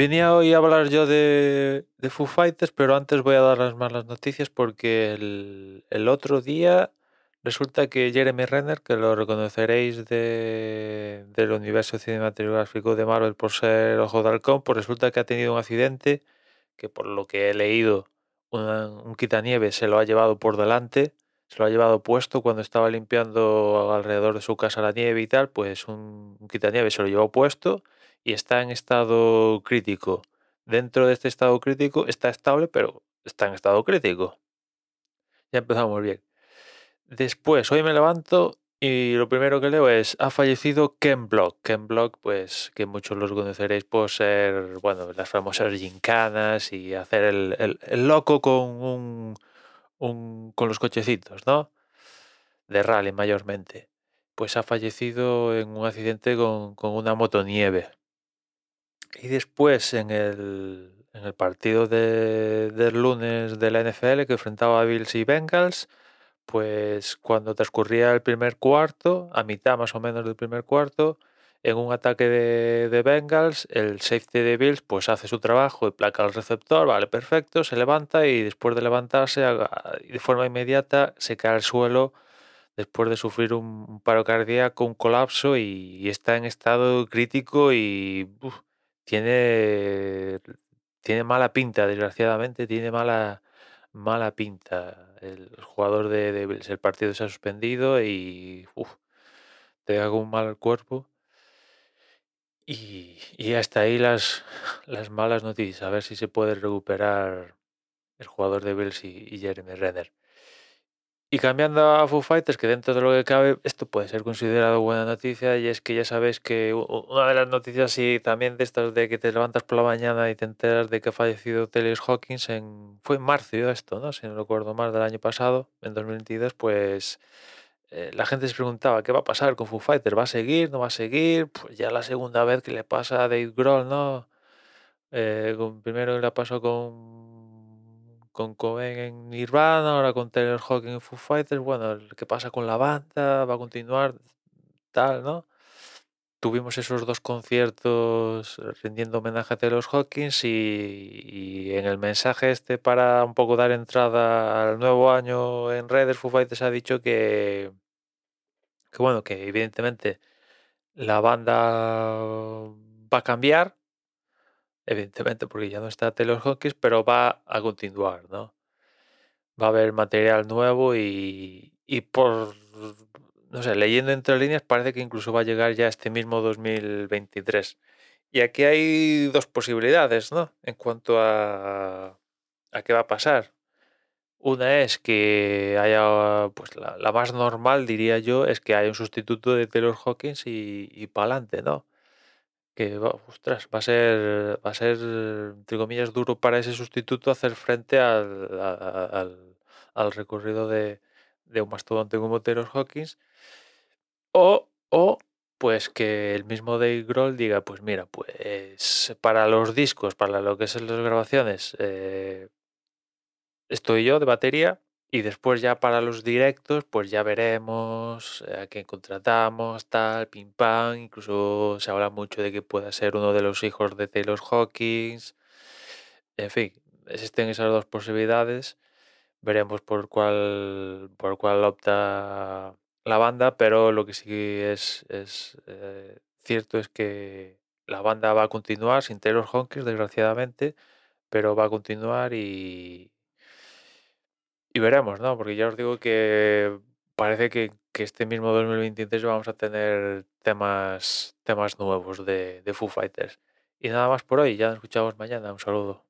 venía hoy a hablar yo de, de Foo Fighters, pero antes voy a dar las malas noticias porque el, otro día resulta que Jeremy Renner, que lo reconoceréis de, del universo cinematográfico de Marvel por ser Ojo de Halcón, pues resulta que ha tenido un accidente que por lo que he leído, un quitanieve se lo ha llevado por delante, se lo ha llevado puesto cuando estaba limpiando alrededor de su casa la nieve y tal, pues un, un quitanieve se lo llevó puesto y está en estado crítico. Dentro de este estado crítico está estable, pero está en estado crítico. Ya empezamos bien. Después, hoy me levanto y lo primero que leo es, ha fallecido Ken Block. Ken Block, pues que muchos los conoceréis por ser, bueno, las famosas gincanas y hacer el, el- loco con un, un- con los cochecitos, ¿no? De rally mayormente. Pues ha fallecido en un accidente con, con una motonieve. Y después en el, en el partido de- del lunes de la NFL que enfrentaba a Bills y Bengals, pues cuando transcurría el primer cuarto, a mitad más o menos del primer cuarto, en un ataque de, de Bengals, el safety de Bills pues hace su trabajo y placa al receptor, vale, perfecto, se levanta y después de levantarse de forma inmediata se cae al suelo después de sufrir un, paro cardíaco, un colapso y, está en estado crítico y tiene, tiene mala pinta, desgraciadamente, tiene mala, mala pinta. El jugador de, de el partido se ha suspendido y te hago un mal cuerpo. Y, y hasta ahí las, las malas noticias. A ver si se puede recuperar el jugador de Bills y, y Jeremy Renner. Y cambiando a Foo Fighters, que dentro de lo que cabe, esto puede ser considerado buena noticia, y es que ya sabéis que una de las noticias y también de estas de que te levantas por la mañana y te enteras de que ha fallecido Taylor Hawkins en, fue en marzo esto, ¿no? Si no recuerdo mal, del año pasado, en 2022, pues eh, la gente se preguntaba, ¿qué va a pasar con Foo Fighters? ¿Va a seguir? ¿No va a seguir? Pues ya la segunda vez que le pasa a Dave Grohl, ¿no? Eh, primero la pasó con, con Cobain en Nirvana, ahora con Taylor Hawkins en Foo Fighters. Bueno, el- ¿qué pasa con la banda? ¿Va a continuar? Tal, ¿no? Tuvimos esos dos conciertos rindiendo homenaje a Taylor Hawkins y, y en el mensaje este para un poco dar entrada al nuevo año en redes, Foo Fighters ha dicho que, que bueno, que evidentemente la banda va a cambiar evidentemente, porque ya no está Taylor Hawkins, pero va a continuar, ¿no? Va a haber material nuevo y, y por, no sé, leyendo entre líneas parece que incluso va a llegar ya este mismo 2023. Y aquí hay dos posibilidades, ¿no? En cuanto a, a qué va a pasar. Una es que haya, pues la, más normal, diría yo, es que haya un sustituto de Taylor Hawkins y, y para adelante, ¿no? Que ostras, va a ser, va a ser, entre comillas, duro para ese sustituto hacer frente al, al recorrido de, de un mastodonte como Taylor Hawkins. O, o, pues que el mismo Dave Grohl diga, pues mira, pues para los discos, para lo que son las grabaciones, eh, estoy yo de batería. Y después ya para los directos, pues ya veremos eh, a quién contratamos, tal, pim pam. Incluso se habla mucho de que pueda ser uno de los hijos de Taylor Hawkins. En fin, existen esas dos posibilidades. Veremos por cuál, por cuál opta la banda, pero lo que sí es, es eh, cierto es que la banda va a continuar sin Taylor Hawkins, desgraciadamente, pero va a continuar y, y veremos, ¿no? Porque ya os digo que parece que, que este mismo 2023 vamos a tener temas, temas nuevos de, de Foo Fighters. Y nada más por hoy, ya nos escuchamos mañana. Un saludo.